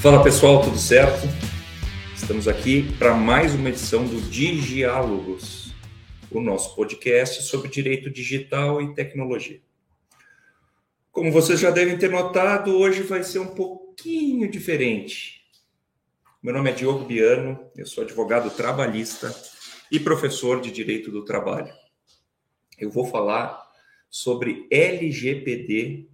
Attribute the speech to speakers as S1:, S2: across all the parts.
S1: Fala pessoal, tudo certo? Estamos aqui para mais uma edição do Digiálogos, o nosso podcast sobre direito digital e tecnologia. Como vocês já devem ter notado, hoje vai ser um pouquinho diferente. Meu nome é Diogo Biano, eu sou advogado trabalhista e professor de Direito do Trabalho. Eu vou falar sobre LGPD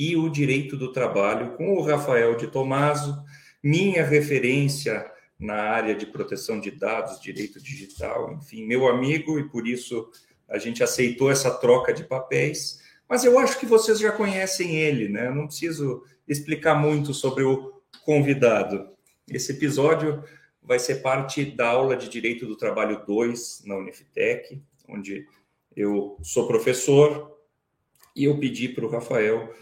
S1: e o direito do trabalho com o Rafael de Tomaso, minha referência na área de proteção de dados, direito digital, enfim, meu amigo, e por isso a gente aceitou essa troca de papéis. Mas eu acho que vocês já conhecem ele, né? Não preciso explicar muito sobre o convidado. Esse episódio vai ser parte da aula de Direito do Trabalho 2 na Unifitec, onde eu sou professor e eu pedi para o Rafael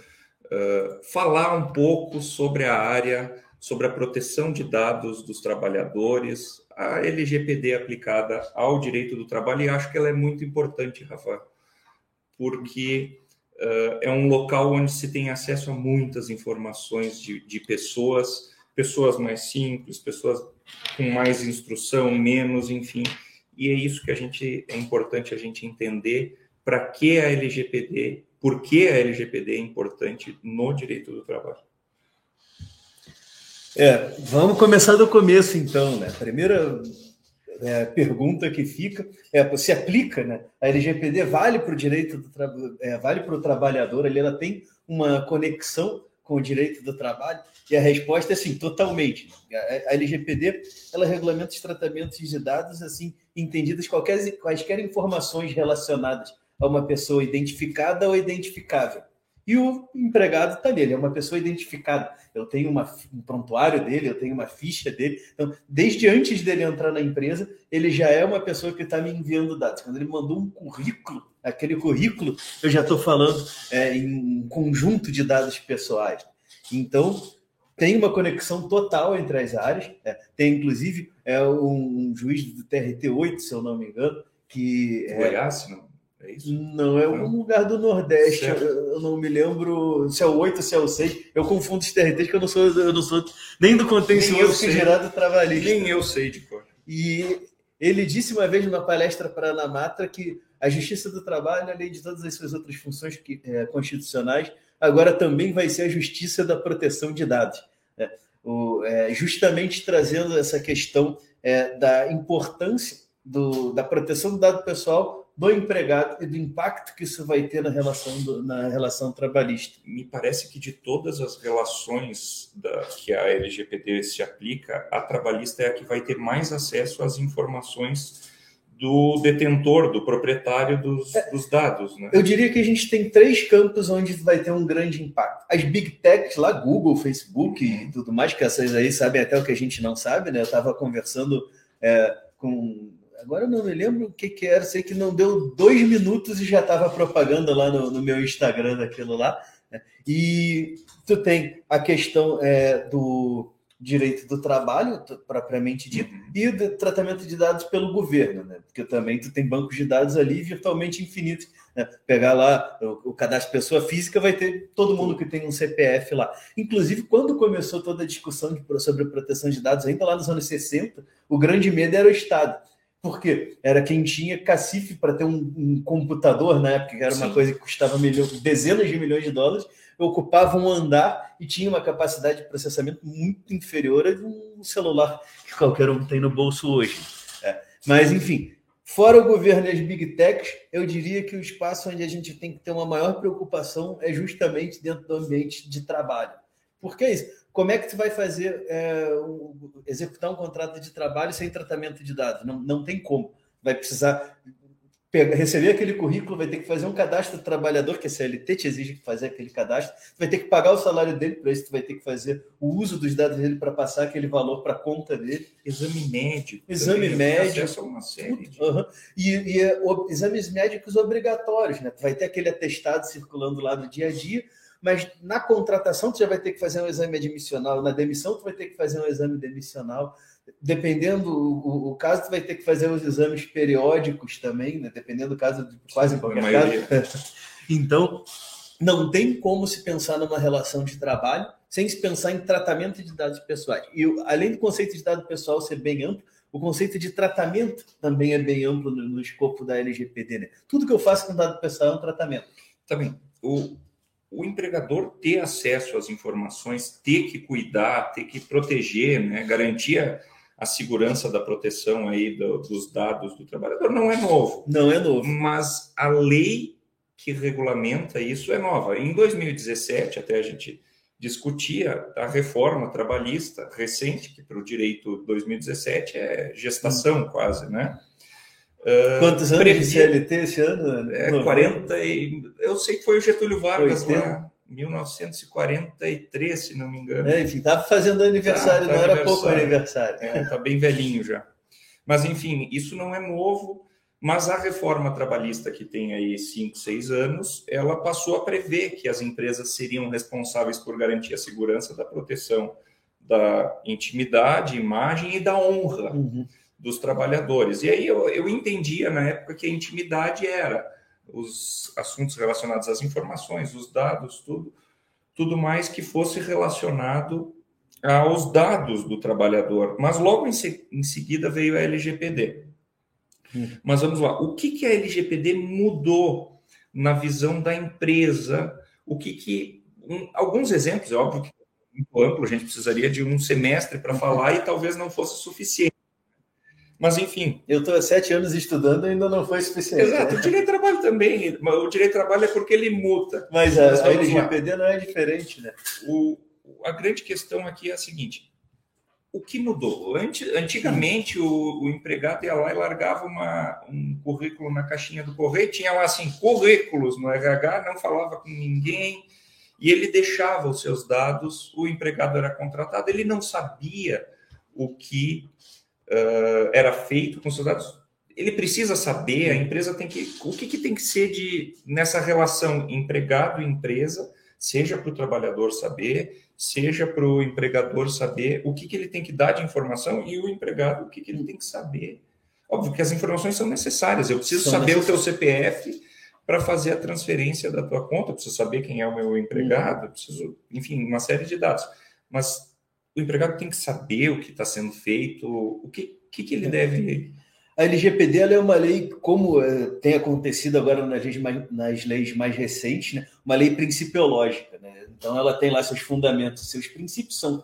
S1: falar um pouco sobre a área, sobre a proteção de dados dos trabalhadores, a LGPD aplicada ao direito do trabalho, e acho que ela é muito importante, Rafa, porque uh, é um local onde se tem acesso a muitas informações de, de pessoas, pessoas mais simples, pessoas com mais instrução, menos, enfim. E é isso que a gente é importante a gente entender para que a LGPD por que a LGPD é importante no direito do trabalho.
S2: É, vamos começar do começo, então. Né? Primeira é, pergunta que fica é se aplica, né? A LGPD vale para o direito do trabalho, é, vale para o trabalhador, ali ela tem uma conexão com o direito do trabalho? E a resposta é sim, totalmente. A LGPD ela regulamenta os tratamentos de dados assim entendidas quaisquer informações relacionadas a uma pessoa identificada ou identificável. E o empregado está ali, ele é uma pessoa identificada. Eu tenho uma, um prontuário dele, eu tenho uma ficha dele. Então, desde antes dele entrar na empresa, ele já é uma pessoa que está me enviando dados. Quando ele mandou um currículo, aquele currículo, eu já estou falando é, em um conjunto de dados pessoais. Então, tem uma conexão total entre as áreas. É, tem, inclusive, é um, um juiz do TRT8, se eu não me engano, que.
S1: É, Goiás, não?
S2: É isso? Não, é algum lugar do Nordeste. Eu, eu, não me lembro se é o 8 ou se é o 6. Eu confundo os TRTs, que eu não sou, eu não sou nem do contencioso que gerado trabalhista.
S1: Nem eu sei de cor.
S2: E ele disse uma vez numa palestra para a Anamatra que a Justiça do Trabalho, além de todas as suas outras funções que, é, constitucionais, agora também vai ser a Justiça da Proteção de Dados. É, o, é, justamente trazendo essa questão é, da importância do, da proteção do dado pessoal do empregado e do impacto que isso vai ter na relação, do, na relação trabalhista.
S1: Me parece que de todas as relações da, que a LGPD se aplica, a trabalhista é a que vai ter mais acesso às informações do detentor, do proprietário dos, é, dos dados. Né?
S2: Eu diria que a gente tem três campos onde vai ter um grande impacto. As big techs lá, Google, Facebook e tudo mais, que essas aí sabem até o que a gente não sabe, né? Eu estava conversando é, com Agora eu não me lembro o que, que era, sei que não deu dois minutos e já estava propaganda lá no, no, meu Instagram daquilo lá. Né? E tu tem a questão é, do direito do trabalho, propriamente dito, uhum. e do tratamento de dados pelo governo, né? Porque também tu tem bancos de dados ali virtualmente infinitos. Né? Pegar lá o, o cadastro pessoa física, vai ter todo mundo que tem um CPF lá. Inclusive, quando começou toda a discussão de, sobre proteção de dados, ainda lá nos anos 60, o grande medo era o Estado porque era quem tinha cacife para ter um, um, computador na época, que era Sim. uma coisa que custava dezenas de milhões de dólares, ocupava um andar e tinha uma capacidade de processamento muito inferior a de um celular que qualquer um tem no bolso hoje. É. Mas, enfim, fora o governo e as big techs, eu diria que o espaço onde a gente tem que ter uma maior preocupação é justamente dentro do ambiente de trabalho. Por que isso? Como é que tu vai fazer é, executar um contrato de trabalho sem tratamento de dados? Não, não tem como. Vai precisar pegar, receber aquele currículo, vai ter que fazer um cadastro do trabalhador, que a CLT te exige fazer aquele cadastro, vai ter que pagar o salário dele, para isso tu vai ter que fazer o uso dos dados dele para passar aquele valor para a conta dele.
S1: Exame médico.
S2: Exame médico. Uma série de... uhum. E, e o, exames médicos obrigatórios, né? Tu vai ter aquele atestado circulando lá no dia a dia, mas na contratação tu já vai ter que fazer um exame admissional, na demissão tu vai ter que fazer um exame demissional, dependendo o, o caso tu vai ter que fazer os exames periódicos também, né? dependendo do caso, quase em qualquer caso. então, não tem como se pensar numa relação de trabalho sem se pensar em tratamento de dados pessoais. E além do conceito de dado pessoal ser bem amplo, o conceito de tratamento também é bem amplo no, no escopo da LGPD. Né? Tudo que eu faço com dado pessoal é um tratamento.
S1: Também. O, o empregador ter acesso às informações, ter que cuidar, ter que proteger, né? garantir a, a segurança da proteção aí do, dos dados do trabalhador não é novo.
S2: Não é novo.
S1: Mas a lei que regulamenta isso é nova. Em 2017, até a gente discutia a reforma trabalhista recente, que para o direito 2017 é gestação hum. quase, né?
S2: Uh, Quantos anos previa, de CLT esse ano?
S1: É, 40 e, eu sei que foi o Getúlio Vargas 80. lá, 1943, se não me engano.
S2: É, enfim, estava fazendo aniversário, tá, tá não era pouco aniversário.
S1: Está é, tá bem velhinho já. Mas, enfim, isso não é novo. Mas a reforma trabalhista, que tem aí cinco, seis anos, ela passou a prever que as empresas seriam responsáveis por garantir a segurança da proteção da intimidade, imagem e da honra uhum. Dos trabalhadores. E aí eu, eu entendia na época que a intimidade era os assuntos relacionados às informações, os dados, tudo, tudo mais que fosse relacionado aos dados do trabalhador. Mas logo em, se, em seguida veio a LGPD. Mas vamos lá, o que, que a LGPD mudou na visão da empresa? O que que. Um, alguns exemplos, é óbvio que muito amplo, a gente precisaria de um semestre para falar e talvez não fosse suficiente. Mas, enfim.
S2: Eu estou há sete anos estudando e ainda não foi suficiente.
S1: Exato, o direito de trabalho também. O direito de trabalho é porque ele muta.
S2: Mas a, a LGPD não é diferente, né?
S1: O, a grande questão aqui é a seguinte: o que mudou? Antigamente, o, o, empregado ia lá e largava uma, um currículo na caixinha do correio, tinha lá assim, currículos no RH, não falava com ninguém, e ele deixava os seus dados, o empregado era contratado, ele não sabia o que uh, era feito com seus dados. Ele precisa saber, a empresa tem que. O que, que tem que ser de nessa relação empregado-empresa, seja para o trabalhador saber, seja para o empregador saber o que, que ele tem que dar de informação e o empregado o que, que ele tem que saber. Óbvio que as informações são necessárias. Eu preciso são saber o teu CPF para fazer a transferência da tua conta, eu preciso saber quem é o meu empregado, eu preciso, enfim, uma série de dados. Mas o empregado tem que saber o que está sendo feito, o que, que, que ele é. deve
S2: a LGPD é uma lei, como é, tem acontecido agora nas leis mais, nas leis mais recentes, né? uma lei principiológica. Né? Então, ela tem lá seus fundamentos, seus princípios são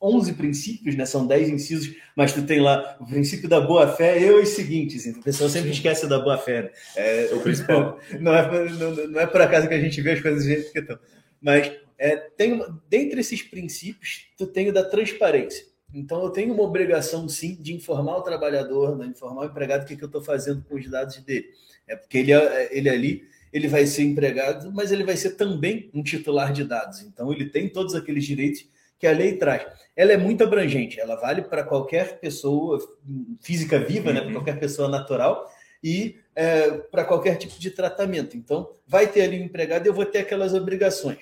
S2: 11 princípios, né? são 10 incisos, mas tu tem lá o princípio da boa-fé e os seguintes. Então, o pessoal sempre esquece da boa-fé. Né?
S1: É, o principal.
S2: Não é, não, não é por acaso que a gente vê as coisas do jeito que estão. Mas é, tem, dentre esses princípios, tu tem o da transparência. Então, eu tenho uma obrigação, sim, de informar o trabalhador, né, informar o empregado o que, que eu estou fazendo com os dados dele. É porque ele, ele ali ele vai ser empregado, mas ele vai ser também um titular de dados. Então, ele tem todos aqueles direitos que a lei traz. Ela é muito abrangente, ela vale para qualquer pessoa física viva, né, para uhum. qualquer pessoa natural e é, para qualquer tipo de tratamento. Então, vai ter ali um empregado e eu vou ter aquelas obrigações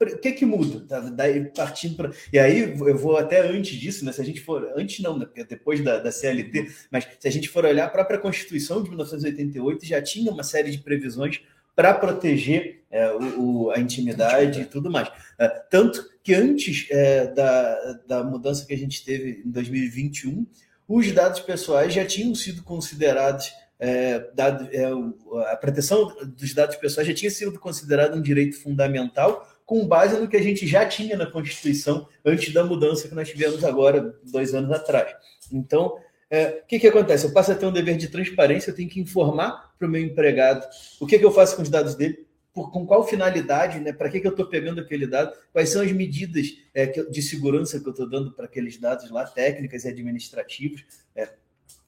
S2: o que que muda? Tá? Daí partindo para. E aí eu vou até antes disso, né? Se a gente for. Antes não, né? Porque depois da, da CLT, mas se a gente for olhar a própria Constituição de 1988, já tinha uma série de previsões para proteger é, o, o, a intimidade e tudo mais. É, tanto que antes é, da, da mudança que a gente teve em 2021, os dados pessoais já tinham sido considerados. É, dado, é, a proteção dos dados pessoais já tinha sido considerada um direito fundamental com base no que a gente já tinha na Constituição antes da mudança que nós tivemos agora, dois anos atrás. Então, é, o que, que acontece? Eu passo a ter um dever de transparência, eu tenho que informar para o meu empregado o que, que eu faço com os dados dele, por, com qual finalidade, né? para que, que eu estou pegando aquele dado, quais são as medidas é, de segurança que eu estou dando para aqueles dados lá, técnicas e administrativas. É,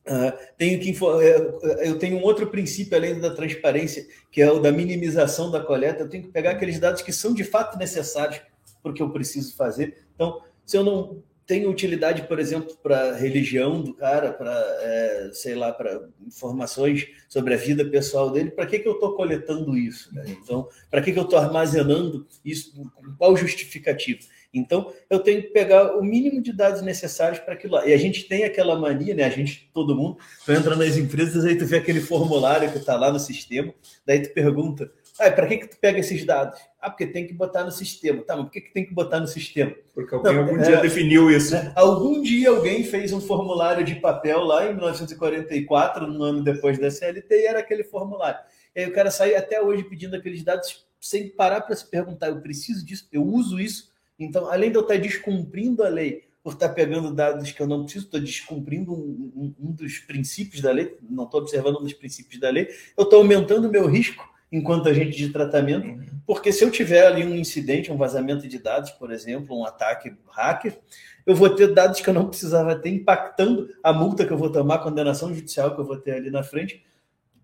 S2: Uh, tenho que é, eu tenho um outro princípio além da transparência, que é o da minimização da coleta. Eu tenho que pegar aqueles dados que são de fato necessários para o que eu preciso fazer. Então, se eu não tenho utilidade, por exemplo, para religião do cara, para, é, sei lá, para informações sobre a vida pessoal dele, para que, que eu estou coletando isso? Né? Então, para que, que eu estou armazenando isso? Qual justificativo? Então, eu tenho que pegar o mínimo de dados necessários para aquilo lá. E a gente tem aquela mania, né? A gente, todo mundo, tu entra nas empresas, aí tu vê aquele formulário que está lá no sistema, daí tu pergunta Ah, para que, que tu pega esses dados? Ah, porque tem que botar no sistema. Tá, mas por que, que tem que botar no sistema?
S1: Porque alguém não, algum é, dia definiu isso. Né?
S2: Algum dia alguém fez um formulário de papel lá em 1944, um ano depois da CLT, e era aquele formulário. E aí o cara sai até hoje pedindo aqueles dados sem parar para se perguntar: eu preciso disso, eu uso isso. Então, além de eu estar descumprindo a lei por estar pegando dados que eu não preciso, estou descumprindo um, um, um dos princípios da lei, não estou observando um dos princípios da lei, eu estou aumentando o meu risco enquanto agente de tratamento, uhum. porque se eu tiver ali um incidente, um vazamento de dados, por exemplo, um ataque hacker, eu vou ter dados que eu não precisava ter, impactando a multa que eu vou tomar, a condenação judicial que eu vou ter ali na frente,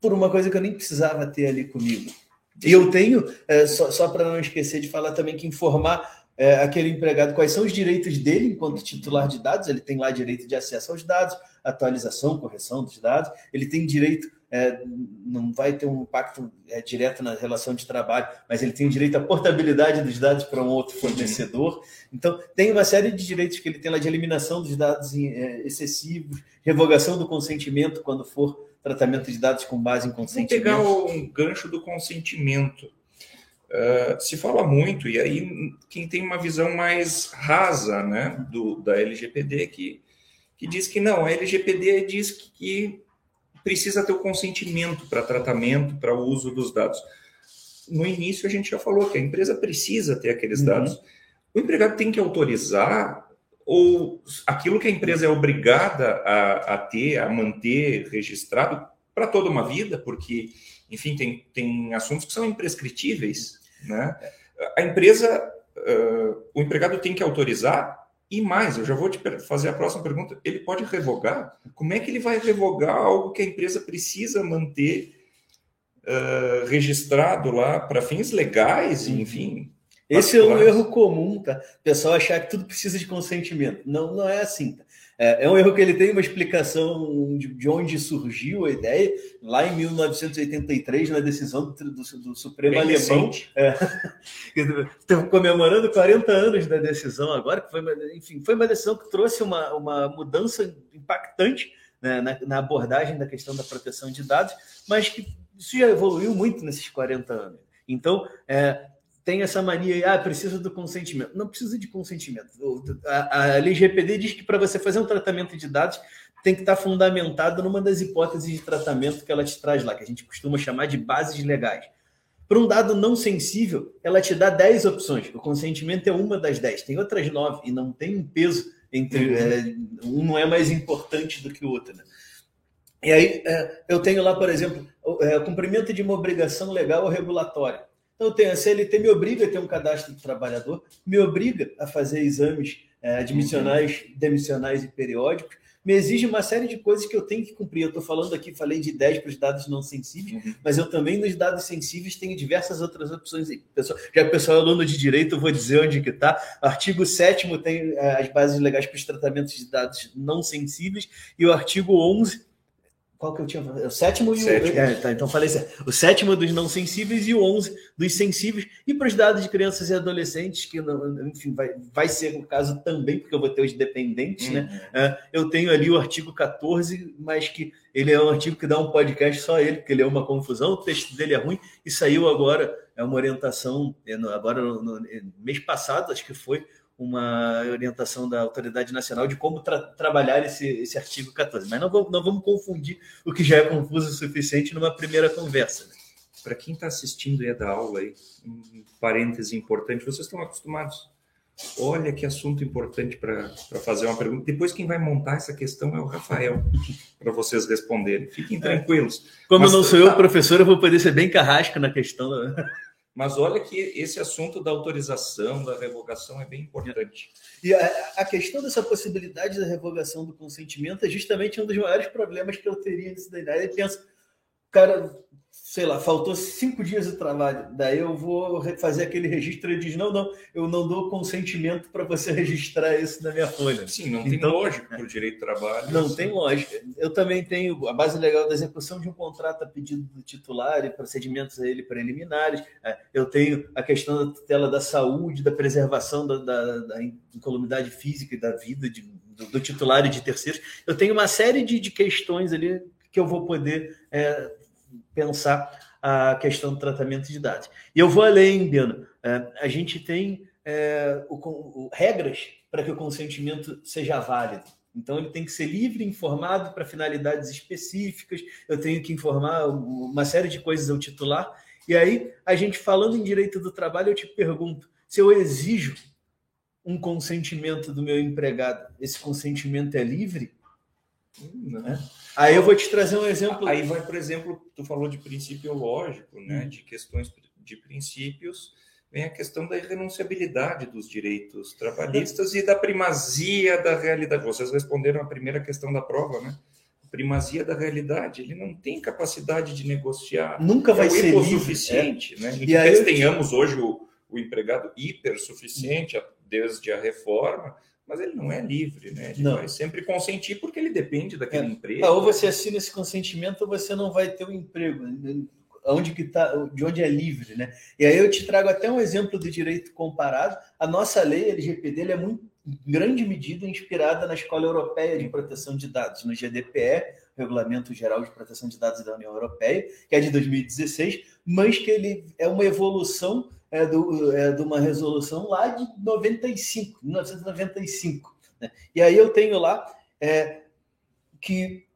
S2: por uma coisa que eu nem precisava ter ali comigo. E eu tenho, é, só, só para não esquecer de falar também, que informar é, aquele empregado quais são os direitos dele enquanto titular de dados. Ele tem lá direito de acesso aos dados, atualização, correção dos dados. Ele tem direito, é, não vai ter um impacto é, direto na relação de trabalho, mas ele tem direito à portabilidade dos dados para um outro fornecedor. Então, tem uma série de direitos que ele tem lá de eliminação dos dados é, excessivos, revogação do consentimento quando for tratamento de dados com base em consentimento.
S1: Vou pegar um gancho do consentimento Uh, se fala muito, e aí quem tem uma visão mais rasa né, do, da LGPD, que, que diz que não, a LGPD diz que precisa ter o consentimento para tratamento, para o uso dos dados. No início a gente já falou que a empresa precisa ter aqueles uhum. dados. O empregado tem que autorizar ou aquilo que a empresa é obrigada a, a ter, a manter registrado para toda uma vida, porque, enfim, tem, tem assuntos que são imprescritíveis. Né? A empresa, uh, o empregado tem que autorizar e mais, eu já vou te fazer a próxima pergunta. Ele pode revogar? Como é que ele vai revogar algo que a empresa precisa manter uh, registrado lá para fins legais, uhum. enfim?
S2: Esse é um erro comum, tá? O pessoal achar que tudo precisa de consentimento. Não, não é assim. Tá? É, é, um erro que ele tem uma explicação de, de, onde surgiu a ideia, lá em 1983, na decisão do, do, do Supremo Bem Alemão. É, estão comemorando 40 anos da decisão agora, que foi uma, enfim, foi uma decisão que trouxe uma, uma mudança impactante né, na, na abordagem da questão da proteção de dados, mas que isso já evoluiu muito nesses 40 anos. Então, é, tem essa mania, ah, precisa do consentimento. Não precisa de consentimento. A, a LGPD diz que para você fazer um tratamento de dados tem que estar fundamentado numa das hipóteses de tratamento que ela te traz lá, que a gente costuma chamar de bases legais. Para um dado não sensível, ela te dá 10 opções. O consentimento é uma das 10. Tem outras 9 e não tem um peso entre. É, um não é mais importante do que o outro. Né? E aí, é, eu tenho lá, por exemplo, o é, cumprimento de uma obrigação legal ou regulatória. Então, tenho a CLT me obriga a ter um cadastro de trabalhador, me obriga a fazer exames é, admissionais, uhum. demissionais e periódicos, me exige uma série de coisas que eu tenho que cumprir. Eu estou falando aqui, falei de 10 para os dados não sensíveis, uhum. mas eu também nos dados sensíveis tenho diversas outras opções. Pessoal, já pessoal aluno de direito, eu vou dizer onde que está. Artigo 7 tem é, as bases legais para os tratamentos de dados não sensíveis, e o artigo 11 qual que eu tinha? O sétimo e o. É, tá, então falei assim, o sétimo dos não sensíveis e o onze dos sensíveis. E para os dados de crianças e adolescentes, que enfim, vai, vai ser o caso também, porque eu vou ter os dependentes, uhum. né? É, eu tenho ali o artigo 14, mas que ele é um artigo que dá um podcast só ele, porque ele é uma confusão, o texto dele é ruim, e saiu agora, é uma orientação, é, agora no, no mês passado, acho que foi, uma orientação da Autoridade Nacional de como tra trabalhar esse, esse artigo 14. Mas não vamos, não vamos confundir o que já é confuso o suficiente numa primeira conversa. Né?
S1: Para quem está assistindo e é da aula aí, um parêntese importante, vocês estão acostumados. Olha que assunto importante para fazer uma pergunta. Depois quem vai montar essa questão é o Rafael, para vocês responderem. Fiquem é. tranquilos.
S2: Como Mas, não sou tá... eu, professor, eu vou poder ser bem carrasco na questão. Né?
S1: Mas olha que esse assunto da autorização, da revogação é bem importante.
S2: E a, a, questão dessa possibilidade da revogação do consentimento é justamente um dos maiores problemas que eu teria nisso daí. Aí pensa, cara, sei lá, faltou cinco dias de trabalho, daí eu vou fazer aquele registro e ele diz, não, não, eu não dou consentimento para você registrar isso na minha folha.
S1: Sim, não tem então, lógica para o direito de trabalho.
S2: Não assim. tem lógica. Eu também tenho a base legal da execução de um contrato a pedido do titular e procedimentos a ele preliminares. É, eu tenho a questão da tutela da saúde, da preservação da, da, da incolumidade física e da vida de, do, do, titular e de terceiros. Eu tenho uma série de, de questões ali que eu vou poder é, pensar a questão do tratamento de dados. E eu vou além, Beno. É, a gente tem é, o, o, regras para que o consentimento seja válido. Então, ele tem que ser livre, informado para finalidades específicas. Eu tenho que informar uma série de coisas ao titular. E aí, a gente falando em direito do trabalho, eu te pergunto: se eu exijo um consentimento do meu empregado, esse consentimento é livre?
S1: Não.
S2: É. Aí eu vou te trazer um exemplo.
S1: Aí vai, por exemplo, tu falou de princípio lógico, né? Hum. De questões de princípios vem a questão da irrenunciabilidade dos direitos trabalhistas e da primazia da realidade. Vocês responderam a primeira questão da prova, né? primazia da realidade. Ele não tem capacidade de negociar.
S2: Nunca vai é ser
S1: suficiente, né? E aí tenhamos hoje o, o empregado hipersuficiente desde a reforma, mas ele não é livre, né? Ele não. vai sempre consentir porque ele depende daquele é. emprego.
S2: Ah, ou você assina esse consentimento ou você não vai ter o um emprego onde que tá, de onde é livre, né? E aí eu te trago até um exemplo do direito comparado. A nossa lei LGPD é muito em grande medida inspirada na Escola Europeia de Proteção de Dados, no GDPR, Regulamento Geral de Proteção de Dados da União Europeia, que é de 2016, mas que ele é uma evolução é, do, é, de uma resolução lá de 95, 1995. Né? E aí eu tenho lá é, que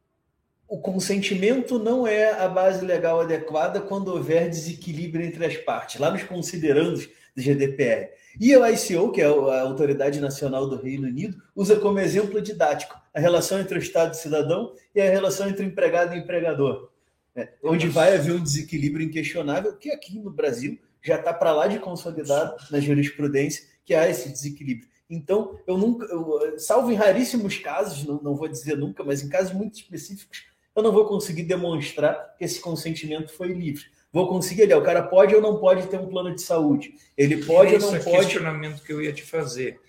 S2: o consentimento não é a base legal adequada quando houver desequilíbrio entre as partes, lá nos considerandos do GDPR. E o ICO, que é a Autoridade Nacional do Reino Unido, usa como exemplo didático a relação entre o Estado e o cidadão e a relação entre o empregado e o empregador, né? onde vai haver um desequilíbrio inquestionável, que aqui no Brasil já está para lá de consolidado na jurisprudência, que há esse desequilíbrio. Então, eu nunca, eu, salvo em raríssimos casos, não, não vou dizer nunca, mas em casos muito específicos, eu não vou conseguir demonstrar que esse consentimento foi livre. Vou conseguir ali, o cara pode ou não pode ter um plano de saúde. Ele pode ou não
S1: pode. Esse questionamento que eu ia te fazer.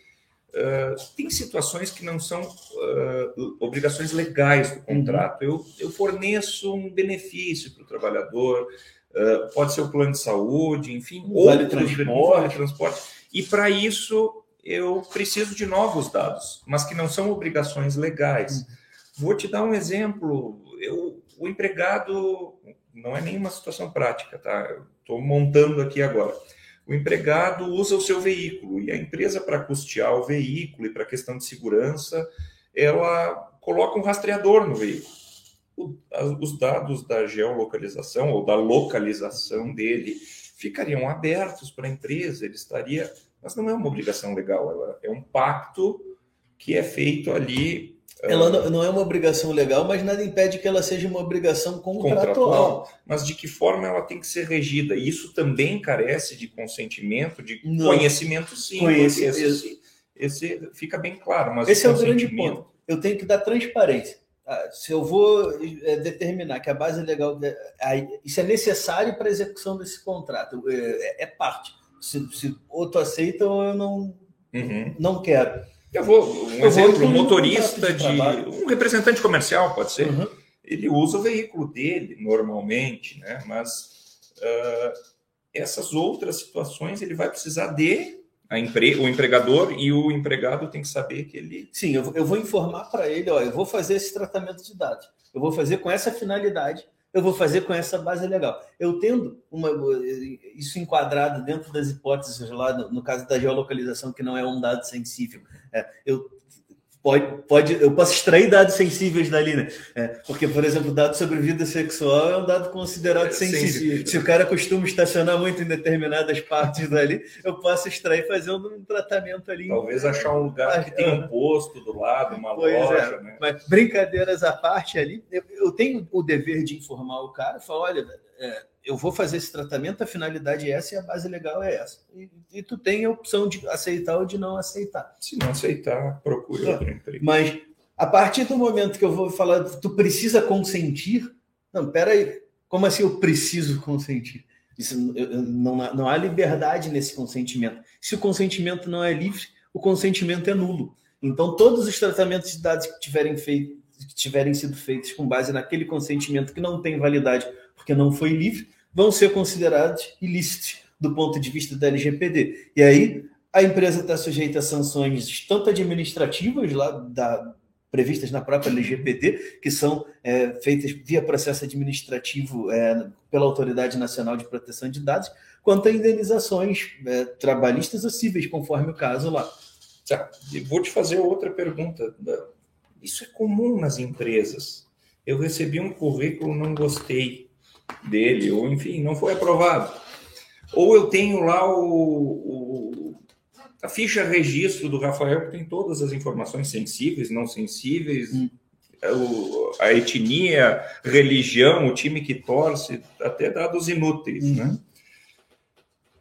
S1: Uh, tem situações que não são uh, obrigações legais do contrato. Uhum. Eu, eu forneço um benefício para o trabalhador, uh, pode ser o plano de saúde, enfim,
S2: ou vale transporte.
S1: Vale transporte. E para isso eu preciso de novos dados, mas que não são obrigações legais. Uhum. Vou te dar um exemplo eu, o empregado não é nenhuma situação prática, tá? Estou montando aqui agora. O empregado usa o seu veículo e a empresa, para custear o veículo e para questão de segurança, ela coloca um rastreador no veículo. O, os dados da geolocalização ou da localização dele ficariam abertos para a empresa, ele estaria. Mas não é uma obrigação legal, ela é um pacto que é feito ali
S2: ela não, não, é uma obrigação legal, mas nada impede que ela seja uma obrigação contratual. contratual.
S1: Mas de que forma ela tem que ser regida? Isso também carece de consentimento, de não. conhecimento, sim.
S2: Conhecimento.
S1: Esse, esse, fica bem claro. Mas
S2: esse é o grande ponto. Eu tenho que dar transparência. Ah, se eu vou é, determinar que a base legal. Isso é necessário para a execução desse contrato. É, é parte. Se, se outro aceita ou eu não, uhum. não quero.
S1: Eu vou, um eu exemplo, um motorista de, de um representante comercial, pode ser, uhum. ele usa o veículo dele normalmente, né? Mas uh, essas outras situações ele vai precisar de a empre, o empregador e o empregado tem que saber que ele.
S2: Sim, eu, eu vou informar para ele, ó, eu vou fazer esse tratamento de dados, eu vou fazer com essa finalidade eu vou fazer com essa base legal. Eu tendo uma, isso enquadrado dentro das hipóteses lá, no, no caso da geolocalização, que não é um dado sensível, é, eu pode, pode, eu posso extrair dados sensíveis dali, né? É, porque, por exemplo, dado sobre vida sexual é um dado considerado é, sensível. sensível. Se o cara costuma estacionar muito em determinadas partes dali, eu posso extrair e fazer um tratamento ali.
S1: Talvez achar um lugar que tem um posto do lado, uma pois é, loja, né?
S2: Mas brincadeiras à parte ali, eu, eu, tenho o dever de informar o cara, falar, olha, é, eu vou fazer esse tratamento, a finalidade é essa e a base legal é essa. E, e tu tem a opção de aceitar ou de não aceitar.
S1: Se não aceitar, procure outro emprego.
S2: Mas a partir do momento que eu vou falar, tu precisa consentir. Não, peraí, como assim eu preciso consentir? Isso, não, não há liberdade nesse consentimento. Se o consentimento não é livre, o consentimento é nulo. Então, todos os tratamentos de dados que tiverem, feito, que tiverem sido feitos com base naquele consentimento que não tem validade porque não foi livre, vão ser considerados ilícitos do ponto de vista da LGPD. E aí a empresa está sujeita a sanções tanto administrativas lá da, previstas na própria LGPD, que são é, feitas via processo administrativo é, pela Autoridade Nacional de Proteção de Dados, quanto a indenizações é, trabalhistas ou cíveis, conforme o caso lá.
S1: Tá. Vou te fazer outra pergunta. Isso é comum nas empresas. Eu recebi um currículo, não gostei dele, ou enfim, não foi aprovado. Ou eu tenho lá o, o a ficha registro do Rafael, que tem todas as informações sensíveis, não sensíveis, hum. o, a etnia, religião, o time que torce, até dados inúteis, hum. né?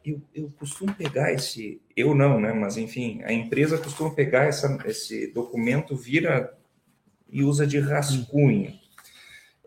S1: Eu, eu, costumo pegar esse, eu não, né? Mas enfim, a empresa costuma pegar essa, esse documento, vira e usa de rascunho.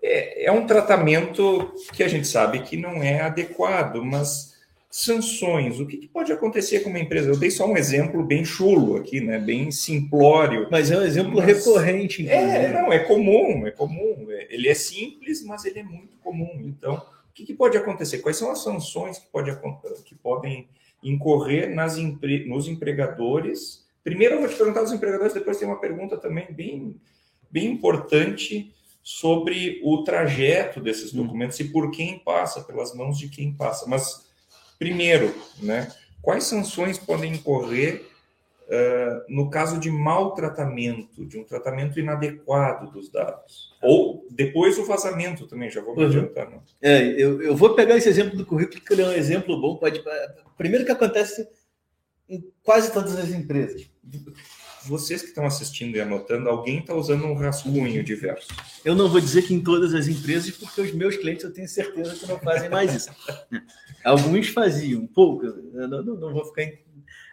S1: É, é um tratamento que a gente sabe que não é adequado, mas sanções. O que, que, pode acontecer com uma empresa? Eu dei só um exemplo bem chulo aqui, né? Bem simplório.
S2: Mas é um exemplo mas... recorrente.
S1: É, não, é comum, é comum. Ele é simples, mas ele é muito comum. Então, o que, que pode acontecer? Quais são as sanções que, pode, que podem incorrer nas empre... nos empregadores? Primeiro eu vou te perguntar dos empregadores, depois tem uma pergunta também bem, bem importante sobre o trajeto desses hum. documentos hum. e por quem passa, pelas mãos de quem passa. Mas Primeiro, né, quais sanções podem incorrer uh, no caso de maltratamento, de um tratamento inadequado dos dados? Ou depois o vazamento também, já vou me uhum. adiantar. Não?
S2: É, eu, eu vou pegar esse exemplo do currículo, que ele é um exemplo bom. Pode, primeiro que acontece em quase todas as empresas
S1: vocês que estão assistindo e anotando, alguém está usando um rascunho diverso.
S2: Eu não vou dizer que em todas as empresas, porque os meus clientes eu tenho certeza que não fazem mais isso. Alguns faziam, pouco. Eu não, não, não vou ficar. Em...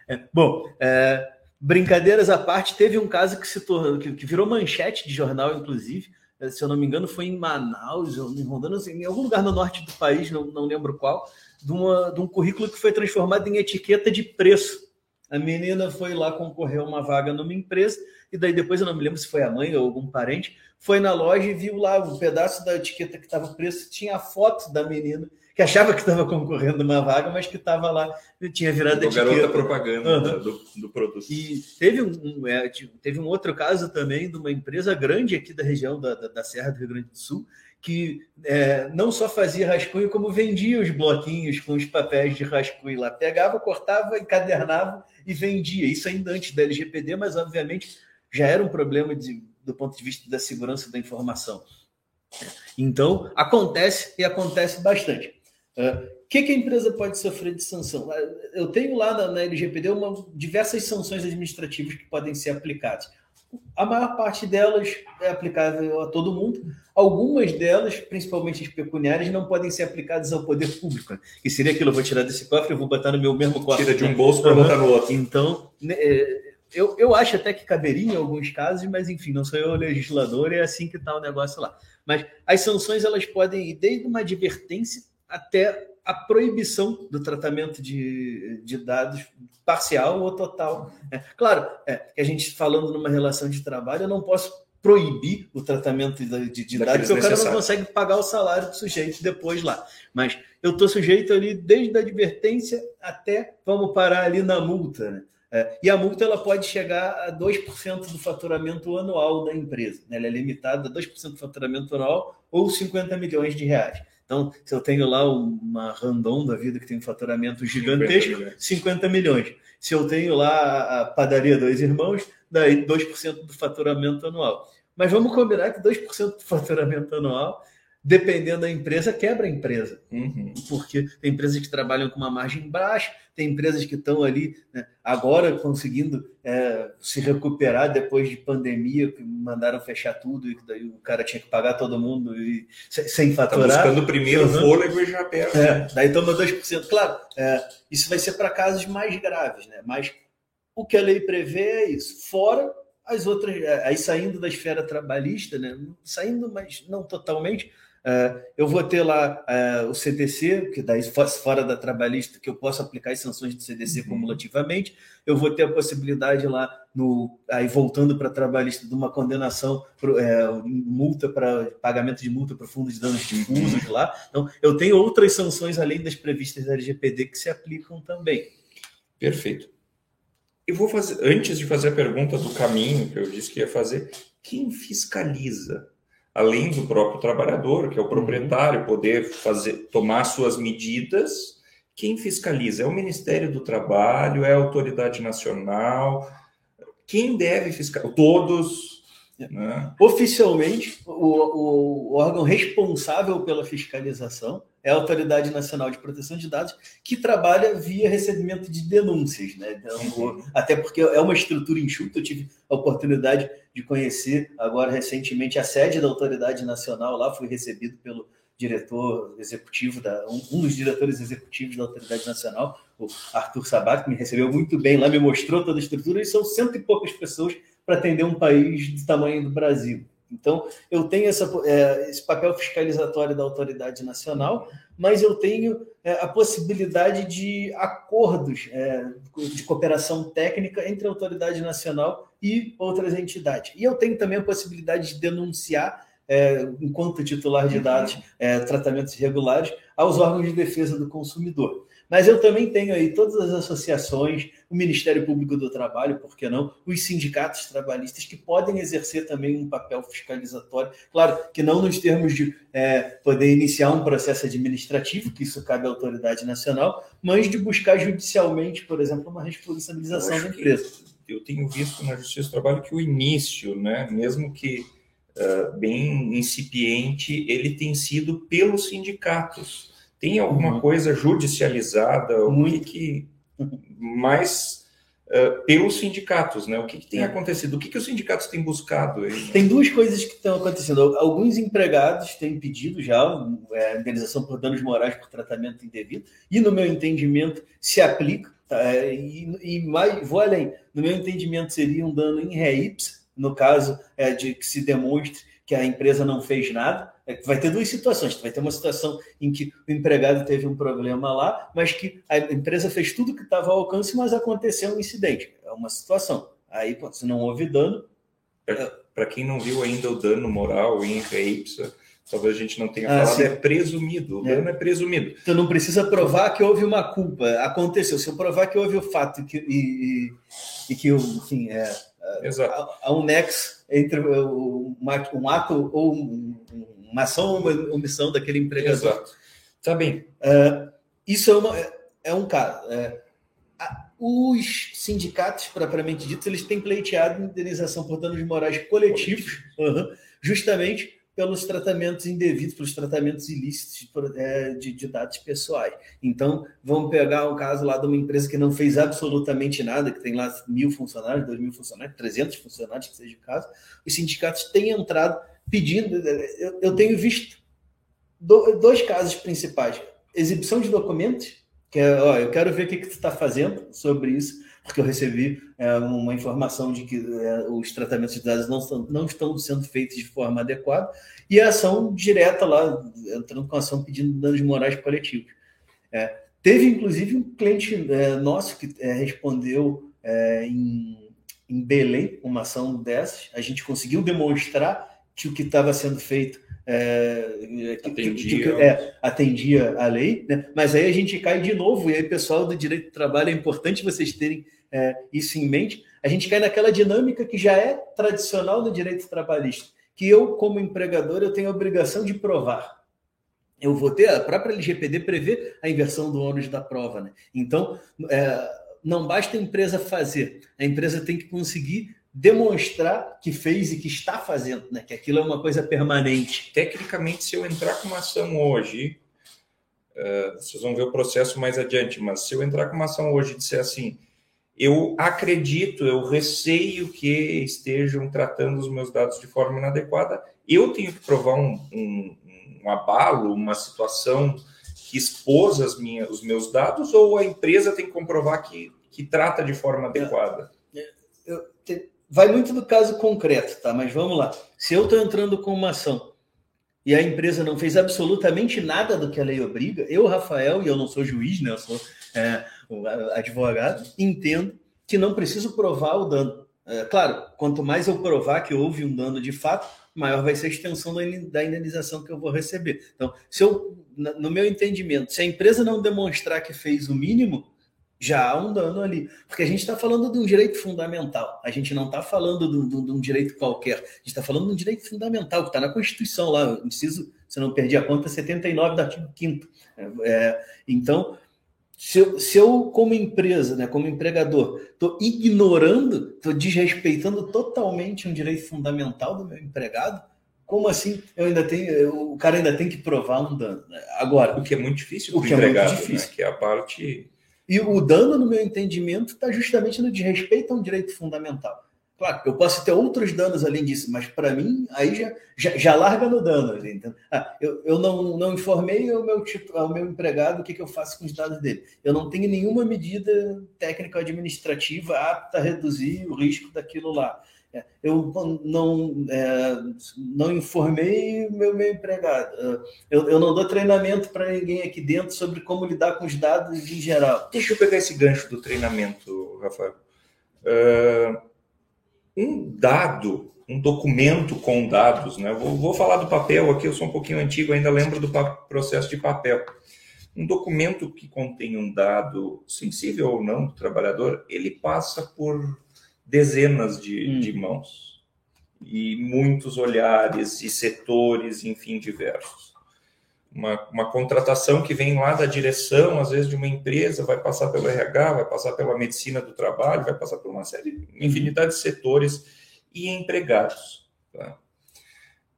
S2: É, bom, é, brincadeiras à parte, teve um caso que se tornou, que, que, virou manchete de jornal, inclusive. É, se eu não me engano, foi em Manaus, em Rondônia, em algum lugar no norte do país, não, não lembro qual, de, uma, de um currículo que foi transformado em etiqueta de preço a menina foi lá concorrer a uma vaga numa empresa, e daí depois eu não me lembro se foi a mãe ou algum parente, foi na loja e viu lá um pedaço da etiqueta que estava preço, tinha a foto da menina, que achava que estava concorrendo uma vaga, mas que estava lá, tinha virado
S1: a etiqueta. garota propaganda uhum. do, do, produto.
S2: E teve um, um é, teve um outro caso também de uma empresa grande aqui da região da, da, da Serra do Rio Grande do Sul, que é, não só fazia rascunho, como vendia os bloquinhos com os papéis de rascunho lá. Pegava, cortava, encadernava e vendia. Isso ainda antes da LGPD, mas obviamente já era um problema de, do ponto de vista da segurança da informação. Então, acontece e acontece bastante. O uh, que, que, a empresa pode sofrer de sanção? Eu tenho lá na, na LGPD uma, diversas sanções administrativas que podem ser aplicadas. A maior parte delas é aplicável a todo mundo. Algumas delas, principalmente as pecuniárias, não podem ser aplicadas ao poder público. Que seria aquilo, eu vou tirar desse cofre, eu vou botar no meu mesmo cofre.
S1: Tira de um bolso para botar no outro.
S2: Então, né, é, eu, eu acho até que caberia em alguns casos, mas enfim, não sou eu o legislador, é assim que está o negócio lá. Mas as sanções elas podem ir desde uma advertência até a proibição do tratamento de, de dados parcial ou total. É, claro, é, que a gente falando numa relação de trabalho, eu não posso proibir o tratamento de, de, de dados, porque o cara não consegue pagar o salário do sujeito depois lá. Mas eu estou sujeito ali desde a advertência até vamos parar ali na multa. Né? É, e a multa ela pode chegar a 2% do faturamento anual da empresa. Né? Ela é limitada a 2% do faturamento anual ou 50 milhões de reais. Então, se eu tenho lá uma Randon da vida que tem um faturamento gigantesco, 50 milhões. 50 milhões. Se eu tenho lá a padaria Dois Irmãos, daí 2% do faturamento anual. Mas vamos combinar que 2% do faturamento anual dependendo da empresa, quebra a empresa. Uhum. Porque tem empresas que trabalham com uma margem baixa, tem empresas que estão ali né, agora conseguindo é, se recuperar depois de pandemia, que mandaram fechar tudo, e daí o cara tinha que pagar todo mundo e, sem tá faturar.
S1: Tá buscando o primeiro uhum. fôlego e já perde.
S2: É, daí toma 2%. Claro, é, isso vai ser para casos mais graves, né? mas o que a lei prevê é isso. Fora as outras, é, aí saindo da esfera trabalhista, né? saindo, mas não totalmente, Uh, eu vou ter lá uh, o CDC, que daí fora da trabalhista, que eu posso aplicar as sanções do CDC uhum. cumulativamente. Eu vou ter a possibilidade lá, no, aí voltando para a trabalhista, de uma condenação, pro, é, multa para pagamento de multa para fundos de danos difusos uhum. lá. Então, eu tenho outras sanções além das previstas da LGPD que se aplicam também.
S1: Perfeito. Eu vou fazer, antes de fazer a pergunta do caminho que eu disse que ia fazer, quem fiscaliza? Além do próprio trabalhador, que é o uhum. proprietário, poder fazer, tomar suas medidas, quem fiscaliza? É o Ministério do Trabalho, é a Autoridade Nacional? Quem deve fiscalizar? Todos
S2: né? Oficialmente, o, o, órgão responsável pela fiscalização é a Autoridade Nacional de Proteção de Dados, que trabalha via recebimento de denúncias. Né? Então, até porque é uma estrutura enxuta, eu tive a oportunidade de conhecer agora recentemente a sede da Autoridade Nacional, lá fui recebido pelo diretor executivo, da, um, um dos diretores executivos da Autoridade Nacional, o Arthur Sabat, que me recebeu muito bem lá, me mostrou toda a estrutura, e são cento e poucas pessoas para atender um país do tamanho do Brasil. Então, eu tenho essa, é, esse papel fiscalizatório da autoridade nacional, mas eu tenho é, a possibilidade de acordos é, de cooperação técnica entre a autoridade nacional e outras entidades. E eu tenho também a possibilidade de denunciar, é, enquanto titular de dados, é, tratamentos irregulares, aos órgãos de defesa do consumidor. Mas eu também tenho aí todas as associações, o Ministério Público do Trabalho, por que não? Os sindicatos trabalhistas que podem exercer também um papel fiscalizatório. Claro que não nos termos de é, poder iniciar um processo administrativo, que isso cabe à autoridade nacional, mas de buscar judicialmente, por exemplo, uma responsabilização da empresa.
S1: Eu tenho visto na Justiça do Trabalho que o início, né, mesmo que uh, bem incipiente, ele tem sido pelos sindicatos tem alguma uhum. coisa judicializada? O que, que mais uh, pelos sindicatos, né? O que, que tem é. acontecido? O que, que os sindicatos têm buscado? Aí,
S2: né? Tem duas coisas que estão acontecendo. Alguns empregados têm pedido já é, a indenização por danos morais por tratamento indevido, e no meu entendimento se aplica. Tá? E, e mais, vou além, no meu entendimento seria um dano em ré no caso é, de que se demonstre que a empresa não fez nada. É, vai ter duas situações. Vai ter uma situação em que o empregado teve um problema lá, mas que a empresa fez tudo que estava ao alcance, mas aconteceu um incidente. É uma situação. Aí, se não houve dano.
S1: Para quem não viu ainda o dano moral em reipsa, talvez a gente não tenha ah, falado, sim. é presumido. O é. dano é presumido.
S2: Então não precisa provar que houve uma culpa. Aconteceu. Se eu provar que houve o fato que, e, e, e que, enfim, é, Exato. há, há um nexo entre um ato ou um, uma ação ou uma omissão daquele empregador. Exato.
S1: Tá bem.
S2: Uh, isso é, uma, é um caso. É, os sindicatos, propriamente dito, eles têm pleiteado indenização por danos morais coletivos, uhum, justamente pelos tratamentos indevidos, pelos tratamentos ilícitos é, de, de, dados pessoais. Então, vamos pegar um caso lá de uma empresa que não fez absolutamente nada, que tem lá mil funcionários, dois mil funcionários, 300 funcionários, que seja o caso. Os sindicatos têm entrado pedindo. Eu, eu tenho visto do, dois casos principais: exibição de documentos, que é, ó, eu quero ver o que, que tu está fazendo sobre isso porque eu recebi é, uma informação de que é, os tratamentos de dados não, não estão sendo feitos de forma adequada, e a ação direta lá, entrando com ação pedindo danos morais coletivos. É, teve, inclusive, um cliente é, nosso que é, respondeu é, em, em Belém uma ação dessas, a gente conseguiu demonstrar que o que estava sendo feito é, atendia. Que, é, atendia a lei, né? mas aí a gente cai de novo, e aí, pessoal do direito do trabalho, é importante vocês terem é, isso em mente. A gente cai naquela dinâmica que já é tradicional no direito trabalhista, que eu, como empregador, eu tenho a obrigação de provar. Eu vou ter, a própria LGPD prevê a inversão do ônus da prova. Né? Então, é, não basta a empresa fazer, a empresa tem que conseguir demonstrar que fez e que está fazendo, né? que aquilo é uma coisa permanente.
S1: Tecnicamente, se eu entrar com uma ação hoje, uh, vocês vão ver o processo mais adiante, mas se eu entrar com uma ação hoje e disser assim, eu acredito, eu receio que estejam tratando os meus dados de forma inadequada, eu tenho que provar um, um, um abalo, uma situação que expôs as minhas, os meus dados, ou a empresa tem que comprovar que, que trata de forma adequada?
S2: Eu, eu, vai muito do caso concreto, tá? Mas vamos lá. Se eu estou entrando com uma ação e a empresa não fez absolutamente nada do que a lei obriga, eu, Rafael, e eu não sou juiz, né? Eu sou é, advogado, entendo que não preciso provar o dano. É, claro, quanto mais eu provar que houve um dano de fato, maior vai ser a extensão da indenização que eu vou receber. Então, se eu, no meu entendimento, se a empresa não demonstrar que fez o mínimo, já há um dano ali. Porque a gente está falando de um direito fundamental. A gente não está falando de, de, de, um direito qualquer. A gente está falando de um direito fundamental, que está na Constituição lá. inciso, se eu não perdi a conta, 79 do artigo 5 é, Então, se eu, se eu, como empresa, né, como empregador, estou ignorando, estou desrespeitando totalmente um direito fundamental do meu empregado, como assim eu ainda tenho, o cara ainda tem que provar um dano? Né? Agora,
S1: o que é muito difícil o que empregado, é muito difícil. Né? que é a parte
S2: e o dano, no meu entendimento, está justamente no desrespeito a um direito fundamental. Claro, eu posso ter outros danos além disso, mas para mim, aí já, já, já, larga no dano. Então, ah, eu, eu não, não informei ao meu, ao meu empregado o que, que eu faço com os dados dele. Eu não tenho nenhuma medida técnico-administrativa apta a reduzir o risco daquilo lá. É, eu não, é, não informei meu, meu empregado. É, eu, eu não dou treinamento para ninguém aqui dentro sobre como lidar com os dados em geral.
S1: Deixa eu pegar esse gancho do treinamento, Rafael. Uh, um dado, um documento com dados, né? Vou, vou falar do papel aqui, eu sou um pouquinho antigo, ainda lembro do processo de papel. Um documento que contém um dado sensível ou não do trabalhador, ele passa por dezenas de, hum. de mãos e muitos olhares e setores, enfim, diversos. Uma, uma contratação que vem lá da direção, às vezes, de uma empresa, vai passar pelo RH, vai passar pela medicina do trabalho, vai passar por uma série, infinidade de setores e empregados. Tá?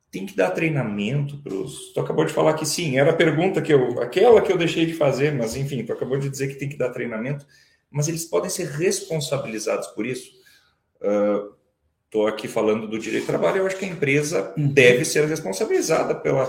S1: Tem que dar treinamento para os. Tu acabou de falar que sim, era a pergunta que eu. aquela que eu deixei de fazer, mas enfim, tu acabou de dizer que tem que dar treinamento, mas eles podem ser responsabilizados por isso Estou uh, aqui falando do direito do trabalho, eu acho que a empresa deve ser responsabilizada pela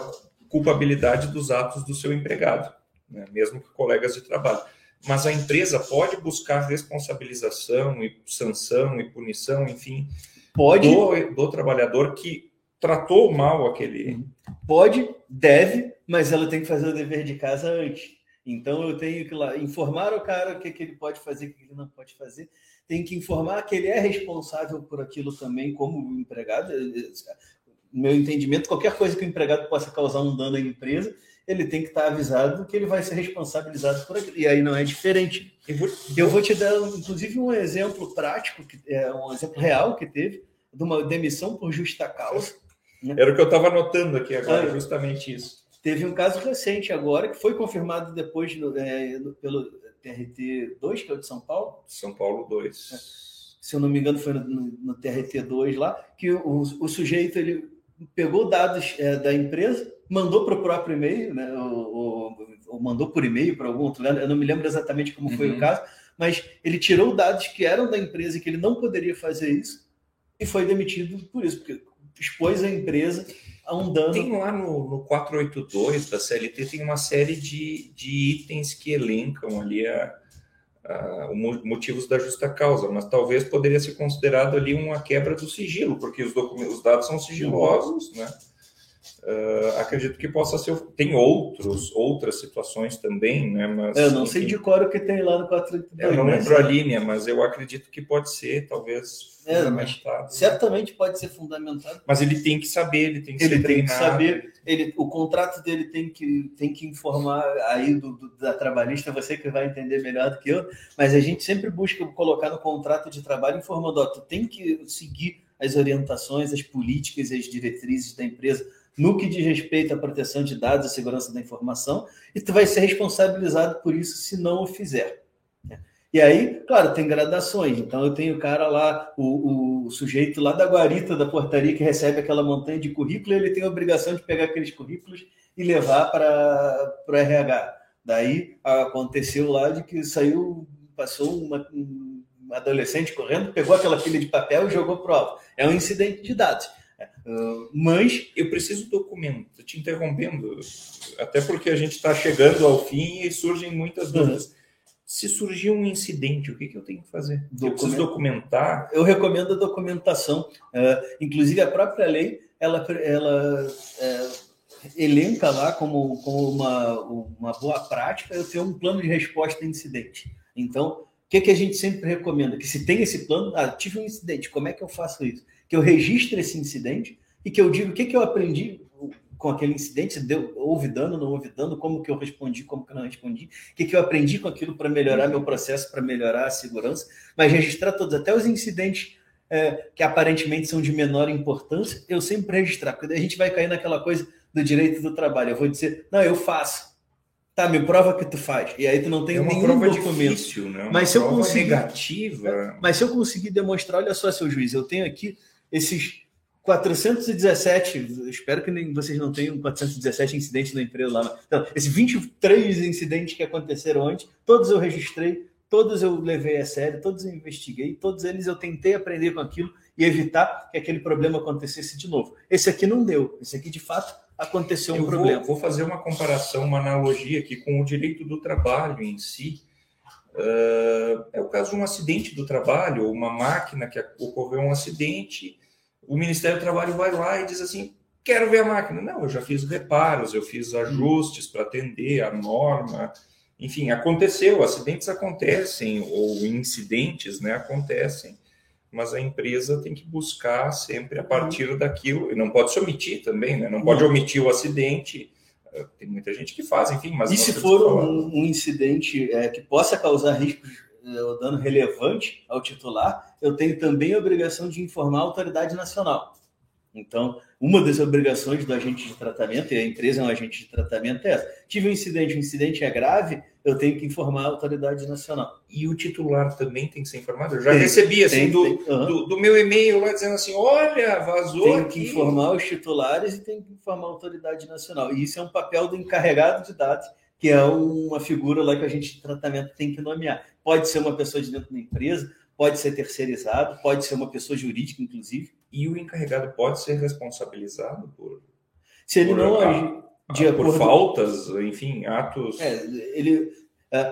S1: culpabilidade dos atos do seu empregado, né? mesmo que colegas de trabalho. Mas a empresa pode buscar responsabilização e sanção e punição, enfim, pode do, do trabalhador que tratou mal aquele. Uhum.
S2: Pode, deve, mas ela tem que fazer o dever de casa antes. Então eu tenho que lá informar o cara o que, que ele pode fazer, o que ele não pode fazer tem que informar que ele é responsável por aquilo também, como empregado. No meu entendimento, qualquer coisa que o empregado possa causar um dano à empresa, ele tem que estar avisado que ele vai ser responsabilizado por aquilo. E aí não é diferente. Eu vou te dar, inclusive, um exemplo prático, é um exemplo real que teve, de uma demissão por justa causa.
S1: Né? Era o que eu estava anotando aqui agora, ah, justamente isso.
S2: Teve um caso recente agora, que foi confirmado depois é, pelo TRT 2, que é o de São Paulo?
S1: São Paulo 2. É.
S2: Se eu não me engano, foi no, no, no TRT 2 lá, que o, o sujeito ele pegou dados é, da empresa, mandou para o próprio e-mail, né, ou, ou, ou mandou por e-mail para algum outro, eu não me lembro exatamente como foi uhum. o caso, mas ele tirou dados que eram da empresa que ele não poderia fazer isso e foi demitido por isso, porque expôs a empresa um dano.
S1: Tem lá no, no 482 da CLT, tem uma série de, de itens que elencam ali a, a, motivos da justa causa, mas talvez poderia ser considerado ali uma quebra do sigilo, porque os, documentos, os dados são sigilosos, né? Uh, acredito que possa ser. Tem outros, outras situações também, né? Mas,
S2: eu não enfim, sei de cor o que tem lá no 482.
S1: Eu não lembro a linha, mas eu acredito que pode ser, talvez,
S2: é, fundamentado. Certamente pode ser fundamentado.
S1: Mas ele tem que saber, ele tem que
S2: ele ser tem treinado. que saber. Ele, o contrato dele tem que, tem que informar aí do, do, da trabalhista, você que vai entender melhor do que eu, mas a gente sempre busca colocar no contrato de trabalho informando, ó, tu tem que seguir as orientações, as políticas e as diretrizes da empresa no que diz respeito à proteção de dados e segurança da informação, e tu vai ser responsabilizado por isso se não o fizer. Né? E aí, claro, tem gradações. Então, eu tenho o cara lá, o, o, sujeito lá da guarita da portaria que recebe aquela montanha de currículo, ele tem a obrigação de pegar aqueles currículos e levar para o RH. Daí aconteceu lá de que saiu, passou uma, um adolescente correndo, pegou aquela pilha de papel e jogou prova. É um incidente de dados. Uh, mas
S1: eu preciso documentar, te interrompendo, até porque a gente está chegando ao fim e surgem muitas uhum. dúvidas. Uhum. Se surgir um incidente, o que, que eu tenho que fazer? Documento. Eu preciso documentar?
S2: Eu recomendo a documentação. Uh, inclusive, a própria lei, ela, ela é, elenca lá como, como uma, uma boa prática eu ter um plano de resposta a incidente. Então, o que, que a gente sempre recomenda? Que se tem esse plano, ah, tive um incidente, como é que eu faço isso? Que eu registre esse incidente e que eu diga o que, que eu aprendi, com aquele incidente, deu, houve dano, não houve dano, como que eu respondi, como que eu não respondi, o que, que eu aprendi com aquilo para melhorar meu processo, para melhorar a segurança, mas registrar todos, até os incidentes é, que aparentemente são de menor importância, eu sempre registrar, porque a gente vai cair naquela coisa do direito do trabalho. Eu vou dizer, não, eu faço. Tá, me prova que tu faz. E aí tu não tem é nenhum prova documento. Difícil, né?
S1: mas se eu conseguir negativa.
S2: Mas se eu conseguir demonstrar, olha só, seu juiz, eu tenho aqui esses 417, espero que vocês não tenham 417 incidentes na empresa lá. Então, esses 23 incidentes que aconteceram antes, todos eu registrei, todos eu levei a sério, todos eu investiguei, todos eles eu tentei aprender com aquilo e evitar que aquele problema acontecesse de novo. Esse aqui não deu, esse aqui de fato aconteceu um eu problema.
S1: Vou, vou fazer uma comparação, uma analogia aqui com o direito do trabalho em si. Uh, é o caso de um acidente do trabalho, uma máquina que ocorreu um acidente o Ministério do Trabalho vai lá e diz assim: quero ver a máquina. Não, eu já fiz reparos, eu fiz ajustes para atender a norma. Enfim, aconteceu, acidentes acontecem, ou incidentes né, acontecem, mas a empresa tem que buscar sempre a partir uhum. daquilo, e não pode se omitir também, né? não pode omitir o acidente. Tem muita gente que faz, enfim, mas.
S2: E se for um, um, incidente é, que possa causar riscos eh, o dano relevante ao titular, eu tenho também a obrigação de informar a autoridade nacional. Então, uma das obrigações do agente de tratamento, e a empresa é um agente de tratamento, é essa. Tive um incidente, o um incidente é grave, eu tenho que informar a autoridade nacional.
S1: E o titular também tem que ser informado? Eu já tem, recebi, assim, tem, do, tem, uhum. do, do, meu e-mail lá dizendo assim, olha, vazou
S2: Tem que informar os titulares e tem que informar a autoridade nacional. E isso é um papel do encarregado de dados, que é uma figura lá que a gente de tratamento tem que nomear. Pode ser uma pessoa de dentro da empresa, pode ser terceirizado, pode ser uma pessoa jurídica, inclusive.
S1: E o encarregado pode ser responsabilizado por.
S2: Se ele por, não agir
S1: de por faltas, enfim, atos.
S2: É, ele,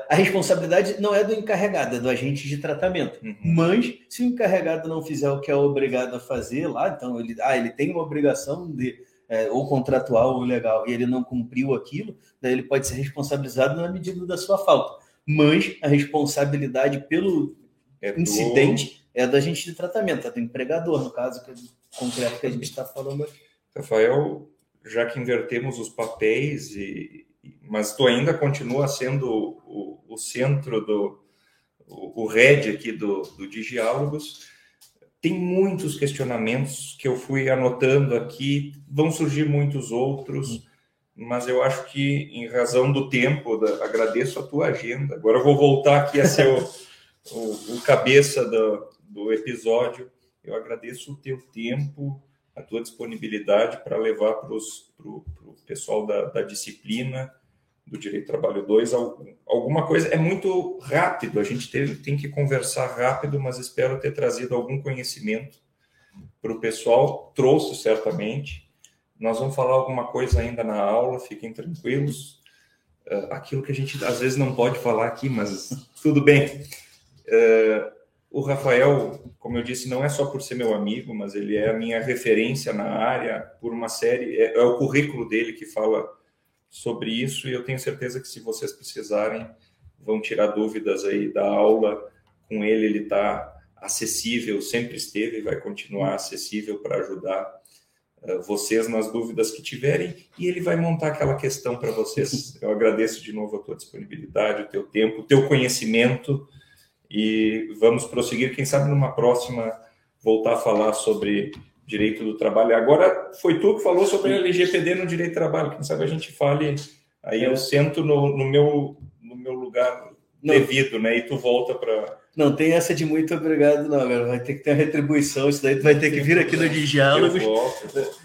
S2: a responsabilidade não é do encarregado, é do agente de tratamento. Uhum. Mas, se o encarregado não fizer o que é obrigado a fazer lá, então ele, ah, ele tem uma obrigação de é, ou contratual ou legal e ele não cumpriu aquilo, daí ele pode ser responsabilizado na medida da sua falta. Mas a responsabilidade pelo é do... incidente é da gente de tratamento, é do empregador, no caso que, concreto que a gente está falando aqui.
S1: Rafael, já que invertemos os papéis, e, mas tu ainda continua sendo o, o, centro do o, o head aqui do, do Digiálogos, tem muitos questionamentos que eu fui anotando aqui, vão surgir muitos outros, mas eu acho que, em razão do tempo, da, agradeço a tua agenda. Agora eu vou voltar aqui a ser o, o, o cabeça do, do episódio. Eu agradeço o teu tempo, a tua disponibilidade para levar para o pessoal da, da disciplina do Direito do Trabalho 2, alguma coisa. É muito rápido, a gente teve, tem que conversar rápido, mas espero ter trazido algum conhecimento para o pessoal. Trouxe certamente. Nós vamos falar alguma coisa ainda na aula, fiquem tranquilos. Uh, aquilo que a gente às vezes não pode falar aqui, mas tudo bem. Uh, o Rafael, como eu disse, não é só por ser meu amigo, mas ele é a minha referência na área por uma série. É, é o currículo dele que fala sobre isso e eu tenho certeza que se vocês precisarem, vão tirar dúvidas aí da aula com ele. Ele está acessível, sempre esteve e vai continuar acessível para ajudar uh, vocês nas dúvidas que tiverem e ele vai montar aquela questão para vocês. Eu agradeço de novo a tua disponibilidade, o teu tempo, o teu conhecimento e vamos prosseguir, quem sabe numa próxima voltar a falar sobre direito do trabalho. Agora foi tu que falou sobre a LGPD no direito do trabalho. Quem sabe a gente fale, aí eu sento no, no meu, no meu lugar não. devido, né? E tu volta para.
S2: Não tem essa de muito obrigado, não, galera. Vai ter que ter a retribuição. Isso daí tu vai ter que vir aqui no Diálogos.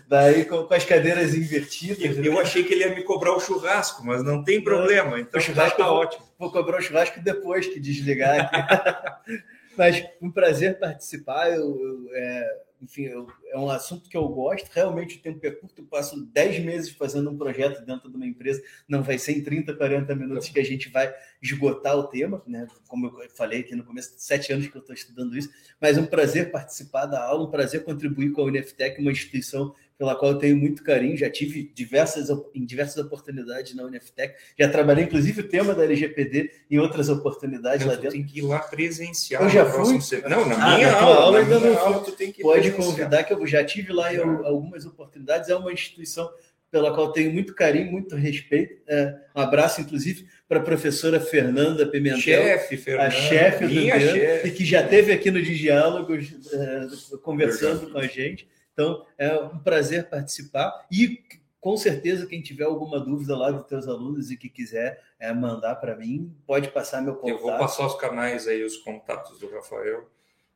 S2: Daí com, com, as cadeiras invertidas.
S1: Eu, né? achei que ele ia me cobrar o churrasco, mas não tem problema. Então o churrasco tá ótimo.
S2: Vou cobrar o churrasco depois que desligar aqui. mas um prazer participar. Eu, eu é enfim, eu, é um assunto que eu gosto, realmente o tempo é curto, eu passo 10 meses fazendo um projeto dentro de uma empresa, não vai ser em 30, 40 minutos que a gente vai esgotar o tema, né? Como eu falei aqui no começo, sete anos que eu estou estudando isso, mas um prazer participar da aula, um prazer contribuir com a Unftec, uma instituição pela qual eu tenho muito carinho, já tive diversas, em diversas oportunidades na Unftec, já trabalhei inclusive o tema da LGPD em outras oportunidades
S1: lá
S2: dentro.
S1: Tem que ir lá presencial.
S2: Eu já fui?
S1: Não, na ah, minha na aula, aula ainda
S2: não aula, Pode convidar que eu já tive lá em algumas oportunidades, é uma instituição pela qual tenho muito carinho, muito respeito. É, um abraço, inclusive, para a professora Fernanda Pimentel.
S1: Chefe, Fernanda.
S2: A chefe do
S1: chefe.
S2: e que já esteve aqui no Diálogos é, conversando
S1: Verdade.
S2: com a gente. Então, é um prazer participar. E com certeza, quem tiver alguma dúvida lá dos teus alunos e que quiser é, mandar para mim, pode passar meu contato.
S1: Eu vou passar os canais aí, os contatos do Rafael.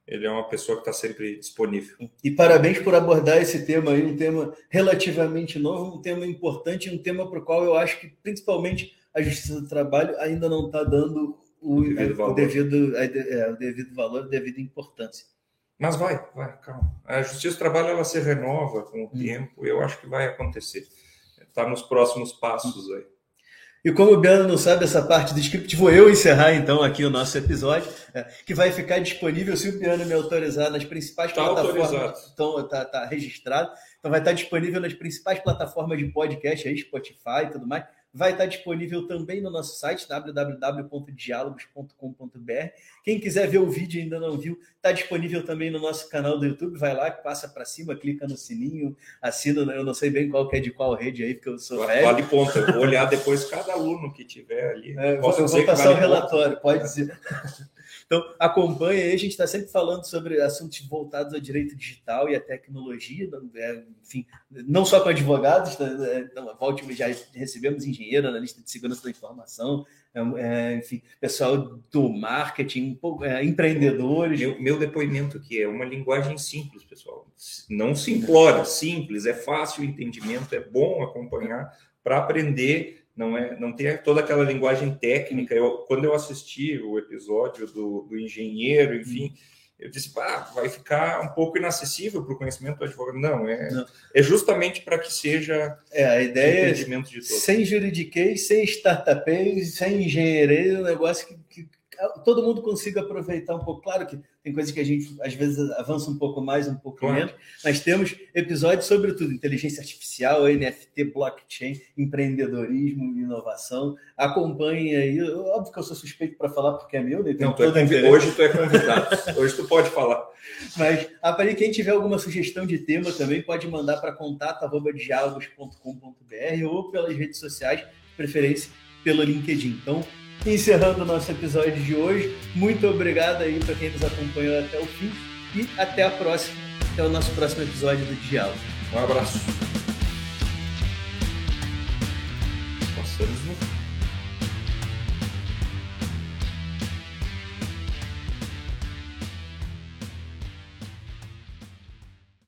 S1: Ele é uma pessoa que está sempre disponível.
S2: E parabéns por abordar esse tema aí, um tema relativamente novo, um tema importante, um tema para o qual eu acho que principalmente a Justiça do Trabalho ainda não está dando o,
S1: Devido
S2: o
S1: valor.
S2: devido, é, o devido valor, a devida importância.
S1: Mas vai, vai, calma. A Justiça do Trabalho ela se renova com o
S2: Hum.
S1: tempo. Eu acho que vai acontecer. Está nos próximos passos aí.
S2: E como o Biano não sabe essa parte do script, vou eu encerrar então aqui o nosso episódio, é, que vai ficar disponível se o Biano me autorizar nas principais
S1: Tá
S2: plataformas.
S1: autorizado.
S2: Então tá, tá registrado. Então vai estar disponível nas principais plataformas de podcast aí, Spotify e tudo mais. Vai estar disponível também no nosso site www.diálogos.com.br. Quem quiser ver o vídeo e ainda não viu, está disponível também no nosso canal do YouTube. Vai lá, passa para cima, clica no sininho, assina. Eu não sei bem qual é de qual rede aí, porque eu sou velho.
S1: Vale ponta. Eu vou olhar depois cada aluno que tiver ali.
S2: É, vou
S1: que
S2: passar o relatório, pode dizer. Então, acompanha aí, a gente está sempre falando sobre assuntos voltados ao direito digital e à tecnologia, é, enfim, não só com advogados, então, volte, já recebemos engenheiro, analista de segurança da informação, é, é, enfim, pessoal do marketing, empreendedores.
S1: Meu, meu depoimento aqui é uma linguagem simples, pessoal. Não se implora, simples, é fácil o entendimento, é bom acompanhar para aprender. Não é, não tem toda aquela linguagem técnica. Eu, quando eu assisti o episódio do, do engenheiro, enfim, eu disse, ah, vai ficar um pouco inacessível para o conhecimento do advogado. Não, é,
S2: Não.
S1: é justamente para que seja
S2: É, a ideia é
S1: entendimento de todos.
S2: sem juridiquês, sem startupês, sem engenharia, um negócio que, que todo mundo consiga aproveitar um pouco. Claro que tem coisas que a gente às vezes avança um pouco mais, um pouco
S1: Claro.
S2: menos, mas temos episódios sobre tudo: inteligência artificial, NFT, blockchain, empreendedorismo, inovação. Acompanhem aí. Óbvio que eu sou suspeito para falar porque é meu, né?
S1: Não, tu é hoje tu é convidado. hoje tu pode falar.
S2: Mas aparelho, quem tiver alguma sugestão de tema também pode mandar para contato@diálogos.com.br ou pelas redes sociais, preferência pelo LinkedIn. Então, encerrando o nosso episódio de hoje, muito obrigado aí para quem nos acompanhou até o fim e até a próxima, até o nosso próximo episódio do Diálogo.
S1: Um abraço. Passamos no